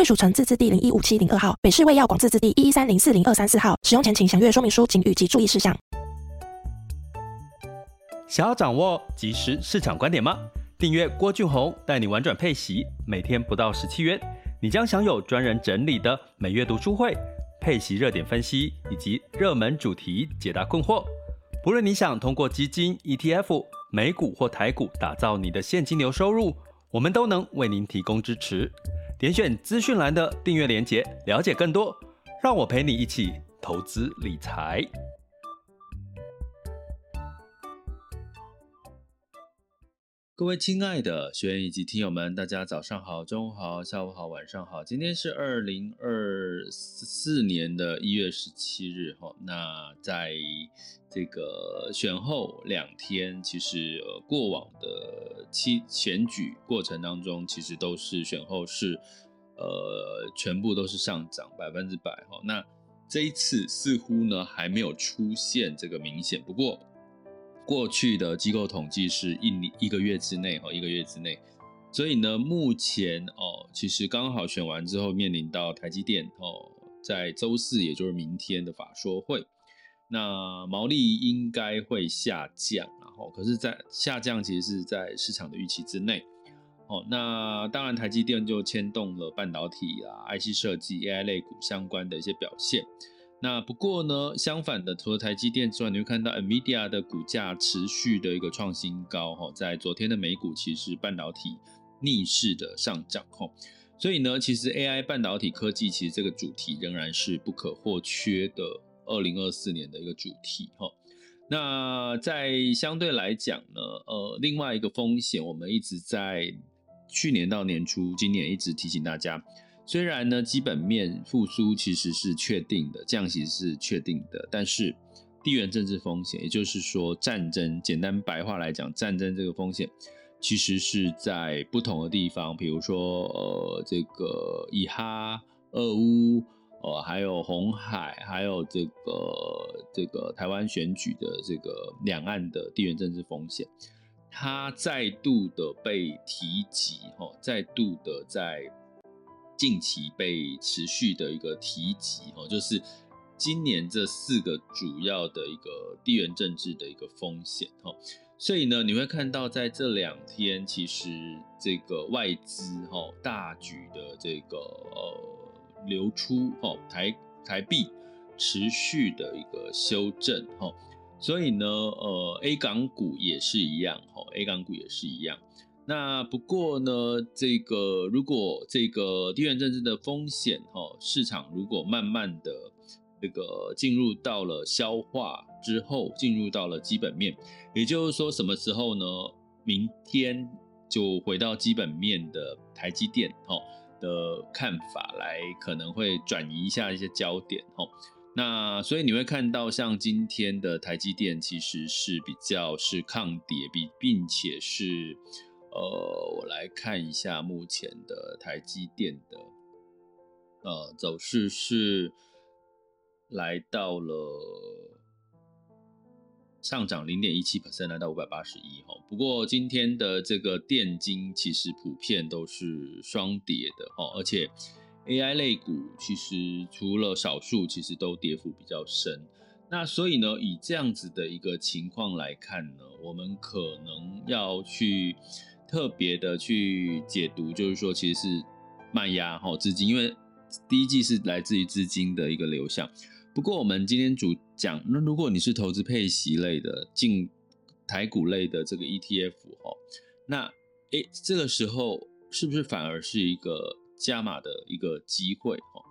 贵属城自治地零一五七零二号，北市卫药广自治地一一三零四零二三四号。使用前请详阅说明书、请及注意事项。想要掌握即时市场观点吗？订阅郭俊宏带你玩转配息，每天不到十七元，你将享有专人整理的每月读书会、配息热点分析以及热门主题解答困惑。不论你想通过基金、ETF、美股或台股打造你的现金流收入，我们都能为您提供支持。点选资讯栏的订阅链接，了解更多。让我陪你一起投资理财。各位亲爱的学员以及听友们，大家早上好、中午好、下午好、晚上好。今天是二零二四年的一月十七日，哈，那在这个选后两天，其实呃过往的期选举过程当中，其实都是选后是呃全部都是上涨百分之百，哈。那这一次似乎呢还没有出现这个明显，不过。过去的机构统计是一一个月之内哦，一个月之内，所以呢，目前哦，其实刚好选完之后，面临到台积电哦，在周四，也就是明天的法说会，那毛利应该会下降，然后可是，在下降其实是在市场的预期之内哦。那当然，台积电就牵动了半导体啊、IC 设计、AI 类股相关的一些表现。那不过呢，相反的，除了台积电之外，你会看到 NVIDIA 的股价持续的一个创新高哈，在昨天的美股其实半导体逆势的上涨哈，所以呢，其实 AI 半导体科技其实这个主题仍然是不可或缺的，二零二四年的一个主题哈。那在相对来讲呢，呃，另外一个风险，我们一直在去年到年初，今年一直提醒大家。虽然呢，基本面复苏其实是确定的，降息是确定的，但是地缘政治风险，也就是说战争，简单白话来讲，战争这个风险，其实是在不同的地方，比如说呃，这个以哈、俄乌，呃，还有红海，还有这个这个台湾选举的这个两岸的地缘政治风险，它再度的被提及，哈，再度的在。近期被持续的一个提及哦，就是今年这四个主要的一个地缘政治的一个风险哦，所以呢，你会看到在这两天，其实这个外资哈大举的这个呃流出哈台台币持续的一个修正哈，所以呢呃 A 港股也是一样哈，A 港股也是一样。那不过呢，这个如果这个地缘政治的风险哈，市场如果慢慢的这个进入到了消化之后，进入到了基本面，也就是说什么时候呢？明天就回到基本面的台积电哈的看法来，可能会转移一下一些焦点哈。那所以你会看到，像今天的台积电其实是比较是抗跌，比并且是。呃，我来看一下目前的台积电的呃走势是来到了上涨零点一七 percent，来到五百八十一哈。不过今天的这个电金其实普遍都是双跌的哦，而且 AI 类股其实除了少数，其实都跌幅比较深。那所以呢，以这样子的一个情况来看呢，我们可能要去。特别的去解读，就是说，其实是卖压哈资金，因为第一季是来自于资金的一个流向。不过，我们今天主讲，那如果你是投资配息类的进台股类的这个 ETF 哈，那诶这个时候是不是反而是一个加码的一个机会哈？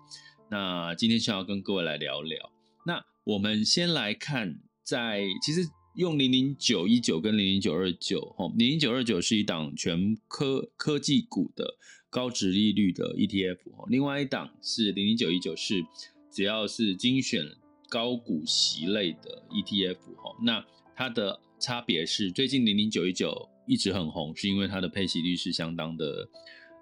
那今天想要跟各位来聊聊。那我们先来看，在其实。用零零九一九跟零零九二九，吼，零零九二九是一档全科科技股的高值利率的 ETF，另外一档是零零九一九，是只要是精选高股息类的 ETF，那它的差别是最近零零九一九一直很红，是因为它的配息率是相当的，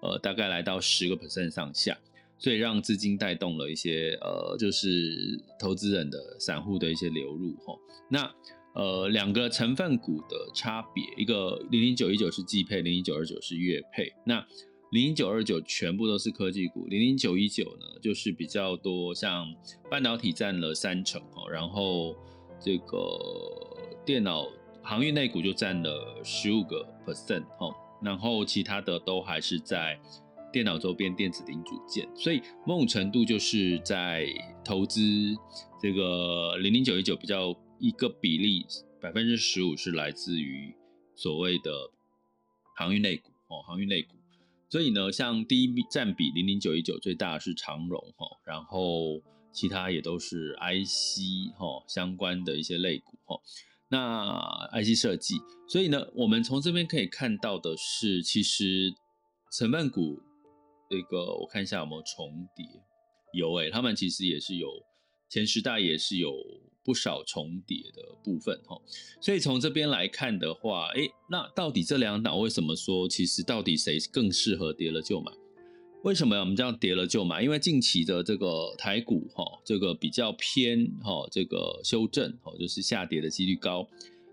呃，大概来到十个 percent 上下，所以让资金带动了一些呃，就是投资人的散户的一些流入，吼那。呃，两个成分股的差别，一个零零九一九是季配，零零九二九是月配。那零零九二九全部都是科技股，零零九一九呢，就是比较多像半导体占了三成哦，然后这个电脑航运类股就占了十五个 percent 哦，然后其他的都还是在电脑周边电子零组件，所以某种程度就是在投资这个零零九一九比较。一个比例百分之十五是来自于所谓的航运类股哦，航运类股。所以呢，像第一占比零零九一九最大的是长荣哈，然后其他也都是 IC 哈相关的一些类股哈。那 IC 设计，所以呢，我们从这边可以看到的是，其实成分股这个我看一下有没有重叠，有诶，他们其实也是有前十大也是有。不少重叠的部分哈，所以从这边来看的话，诶，那到底这两档为什么说其实到底谁更适合跌了就买？为什么我们这样跌了就买？因为近期的这个台股哈，这个比较偏哈，这个修正哈，就是下跌的几率高。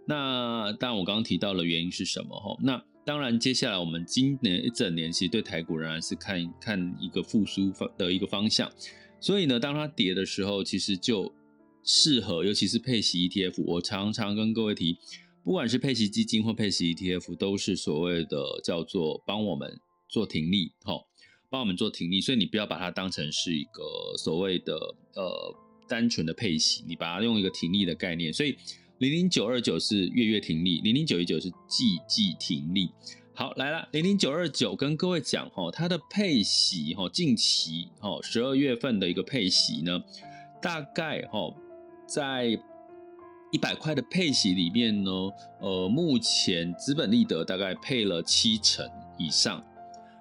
那当然我刚刚提到了原因是什么哈？那当然接下来我们今年一整年其实对台股仍然是看看一个复苏方的一个方向。所以呢，当它跌的时候，其实就适合，尤其是配息 ETF，我常常跟各位提，不管是配息基金或配息 ETF，都是所谓的叫做帮我们做停利，哈，帮我们做停利，所以你不要把它当成是一个所谓的呃单纯的配息，你把它用一个停利的概念，所以零零九二九是月月停利，零零九一九是季季停利。好，来了，零零九二九跟各位讲哈，它的配息哈，近期哈十二月份的一个配息呢，大概哈。在一百块的配息里面呢，呃，目前资本利得大概配了七成以上，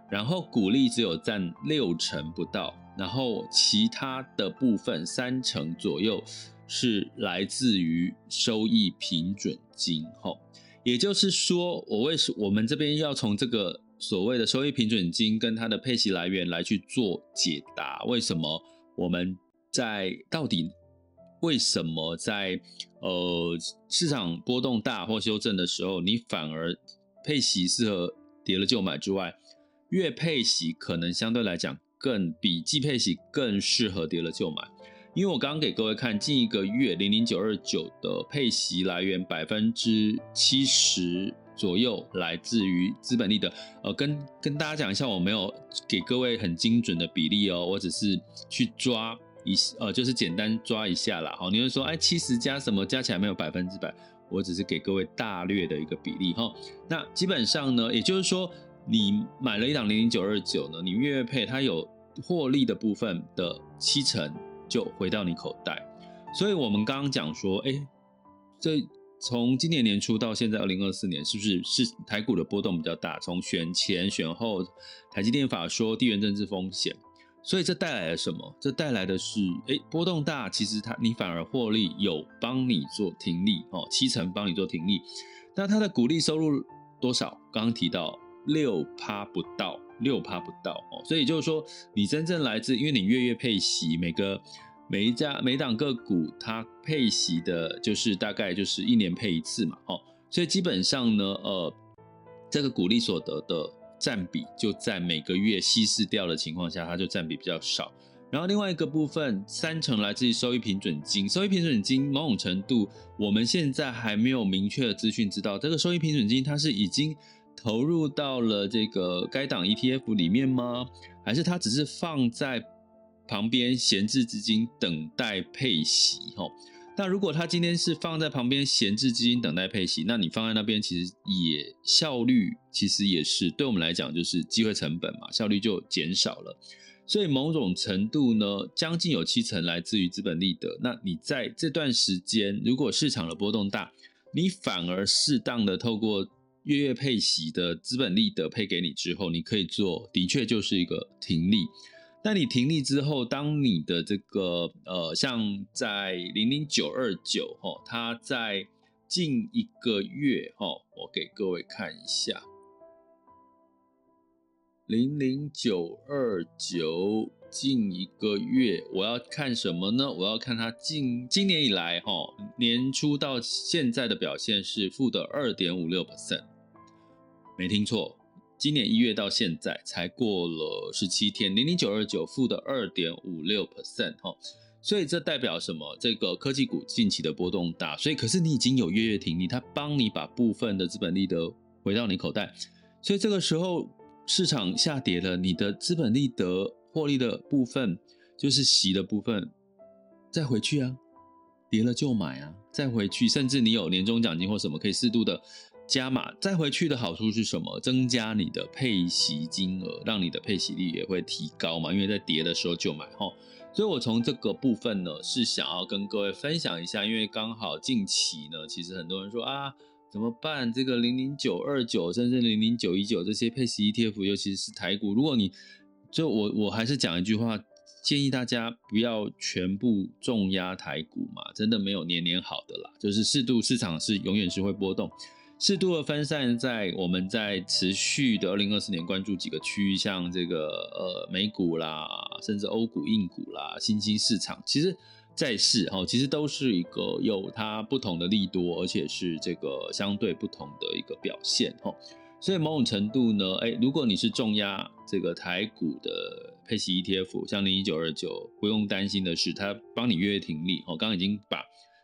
然后股利只有占六成不到，然后其他的部分三成左右是来自于收益平准金。吼，也就是说，我为什我们这边要从这个所谓的收益平准金跟它的配息来源来去做解答，为什么我们在到底？为什么在呃市场波动大或修正的时候，你反而配息适合跌了就买之外，月配息可能相对来讲更比季配息更适合跌了就买？因为我刚刚给各位看近一个月零零九二九的配息来源百分之七十左右来自于资本利得，呃，跟跟大家讲一下，我没有给各位很精准的比例哦，我只是去抓。一呃，就是简单抓一下啦，好，你会说，哎，七十加什么加起来没有百分之百，我只是给各位大略的一个比例哈。那基本上呢，也就是说，你买了一档零零九二九呢，你月月配它有获利的部分的七成就回到你口袋。所以我们刚刚讲说，哎，这从今年年初到现在二零二四年，是不是是台股的波动比较大？从选前选后，台积电法说地缘政治风险。所以这带来了什么？这带来的是，哎，波动大，其实它你反而获利有帮你做停利哦，七成帮你做停利。那它的股利收入多少？刚刚提到六趴不到，六趴不到哦。所以就是说，你真正来自，因为你月月配息，每个每一家每档个股它配息的，就是大概就是一年配一次嘛，哦。所以基本上呢，呃，这个股利所得的。占比就在每个月稀释掉的情况下，它就占比比较少。然后另外一个部分，三成来自于收益平准金。收益平准金某种程度，我们现在还没有明确的资讯知道这个收益平准金它是已经投入到了这个该档 ETF 里面吗？还是它只是放在旁边闲置资金等待配息？吼。那如果他今天是放在旁边闲置基金等待配息，那你放在那边其实也效率其实也是对我们来讲就是机会成本嘛，效率就减少了。所以某种程度呢，将近有七成来自于资本利得。那你在这段时间，如果市场的波动大，你反而适当的透过月月配息的资本利得配给你之后，你可以做，的确就是一个停利。但你停利之后，当你的这个呃，像在零零九二九哈，它在近一个月哈，我给各位看一下，零零九二九近一个月，我要看什么呢？我要看它近今年以来哈，年初到现在的表现是负的二点五六 percent，没听错。今年一月到现在才过了十七天，零零九二九负的二点五六 percent 哈，所以这代表什么？这个科技股近期的波动大，所以可是你已经有月月停利，它帮你把部分的资本利得回到你口袋，所以这个时候市场下跌了，你的资本利得获利的部分就是息的部分，再回去啊，跌了就买啊，再回去，甚至你有年终奖金或什么可以适度的。加码再回去的好处是什么？增加你的配息金额，让你的配息率也会提高嘛。因为在跌的时候就买哈，所以我从这个部分呢是想要跟各位分享一下，因为刚好近期呢，其实很多人说啊，怎么办？这个零零九二九甚至零零九一九这些配息 ETF，尤其是台股，如果你就我我还是讲一句话，建议大家不要全部重压台股嘛，真的没有年年好的啦，就是适度市场是永远是会波动。适度的分散在我们在持续的二零二四年关注几个区域，像这个呃美股啦，甚至欧股、印股啦，新兴市场，其实债市哈，其实都是一个有它不同的利多，而且是这个相对不同的一个表现哈。所以某种程度呢，哎，如果你是重压这个台股的配息 ETF，像零一九二九，不用担心的是，它帮你约停利。我刚刚已经把。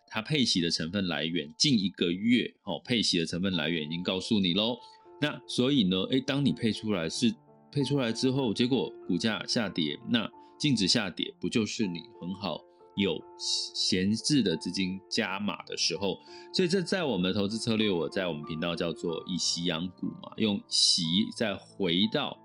它配息的成分来源，近一个月哦，配息的成分来源已经告诉你喽。那所以呢，诶，当你配出来是配出来之后，结果股价下跌，那净值下跌，不就是你很好有闲置的资金加码的时候？所以这在我们的投资策略，我在我们频道叫做以息养股嘛，用息再回到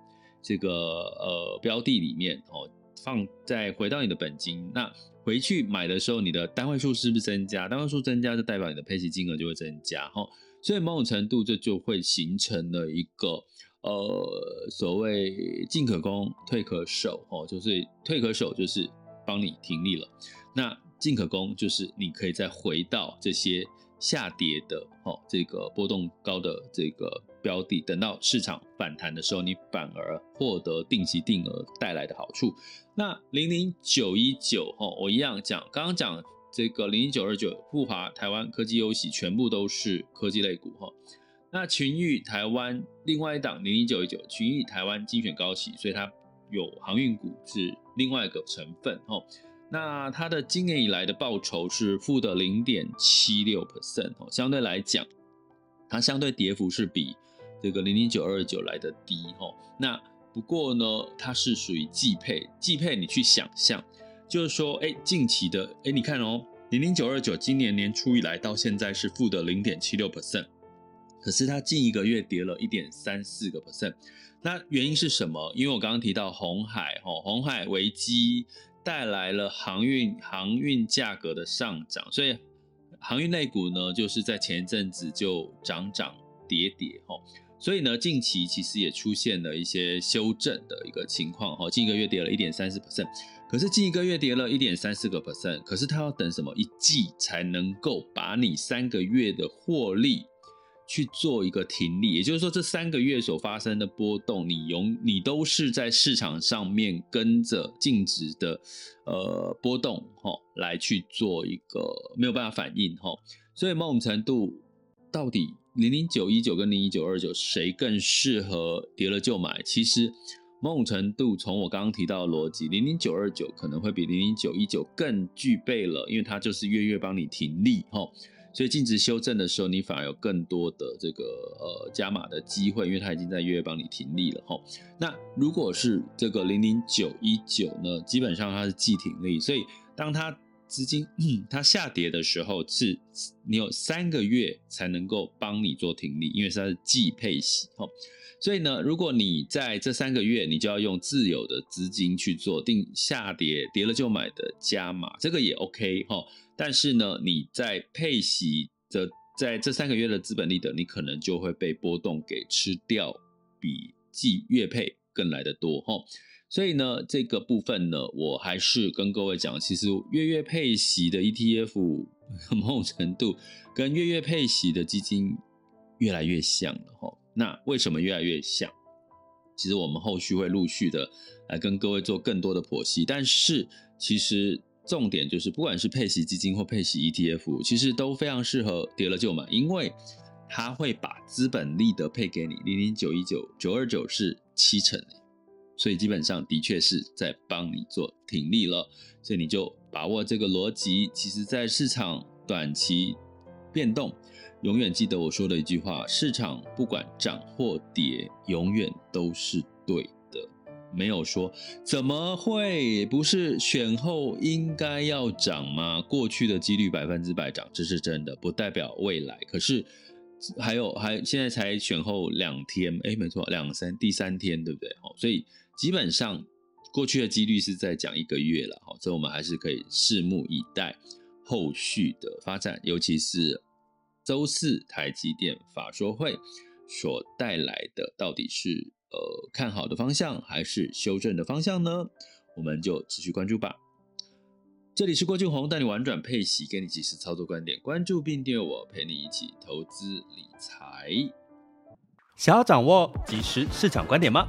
这个呃标的里面哦，放再回到你的本金那。回去买的时候，你的单位数是不是增加？单位数增加就代表你的配息金额就会增加，哈。所以某种程度这就会形成了一个呃所谓进可攻退可守，哦，就是退可守就是帮你停利了，那进可攻就是你可以再回到这些。下跌的哦，这个波动高的这个标的，等到市场反弹的时候，你反而获得定期定额带来的好处。那零零九一九哈，我一样讲，刚刚讲这个零零九二九富华台湾科技优喜，全部都是科技类股哈。那群益台湾另外一档零零九一九群益台湾精选高息，所以它有航运股是另外一个成分哈。那它的今年以来的报酬是负的零点七六 percent 哦，相对来讲，它相对跌幅是比这个零零九二九来的低哈。那不过呢，它是属于季配，季配你去想象，就是说，哎，近期的，哎，你看哦，零零九二九今年年初以来到现在是负的零点七六 percent，可是它近一个月跌了一点三四个 percent，那原因是什么？因为我刚刚提到红海哈，鸿海危机。带来了航运航运价格的上涨，所以航运类股呢，就是在前一阵子就涨涨跌跌哈，所以呢，近期其实也出现了一些修正的一个情况哈，近一个月跌了一点三四 percent，可是近一个月跌了一点三四个 percent，可是它要等什么一季才能够把你三个月的获利。去做一个停利，也就是说，这三个月所发生的波动，你永你都是在市场上面跟着净值的呃波动哈，来去做一个没有办法反应哈，所以某种程度，到底零零九一九跟零一九二九谁更适合跌了就买？其实某种程度，从我刚刚提到的逻辑，零零九二九可能会比零零九一九更具备了，因为它就是月月帮你停利哈。所以净值修正的时候，你反而有更多的这个呃加码的机会，因为它已经在月月帮你停利了哈。那如果是这个零零九一九呢，基本上它是季停利，所以当它资金 它下跌的时候，是你有三个月才能够帮你做停利，因为它是季配息。所以呢，如果你在这三个月，你就要用自有的资金去做定下跌跌了就买的加码，这个也 OK。但是呢，你在配息的在这三个月的资本利得，你可能就会被波动给吃掉，比季月配更来得多哈。所以呢，这个部分呢，我还是跟各位讲，其实月月配息的 ETF 某种程度跟月月配息的基金越来越像了哈。那为什么越来越像？其实我们后续会陆续的来跟各位做更多的剖析。但是其实重点就是，不管是配息基金或配息 ETF，其实都非常适合跌了就买，因为它会把资本利得配给你，零零九一九九二九是七成。所以基本上的确是在帮你做停利了，所以你就把握这个逻辑。其实，在市场短期变动，永远记得我说的一句话：市场不管涨或跌，永远都是对的。没有说怎么会不是选后应该要涨吗？过去的几率百分之百涨，这是真的，不代表未来。可是还有还现在才选后两天，哎，没错，两三第三天，对不对？哦，所以。基本上，过去的几率是在讲一个月了，哈，所以我们还是可以拭目以待后续的发展，尤其是周四台积电法说会所带来的，到底是呃看好的方向还是修正的方向呢？我们就持续关注吧。这里是郭俊宏带你玩转配息，给你及时操作观点，关注并订阅我，陪你一起投资理财。想要掌握即时市场观点吗？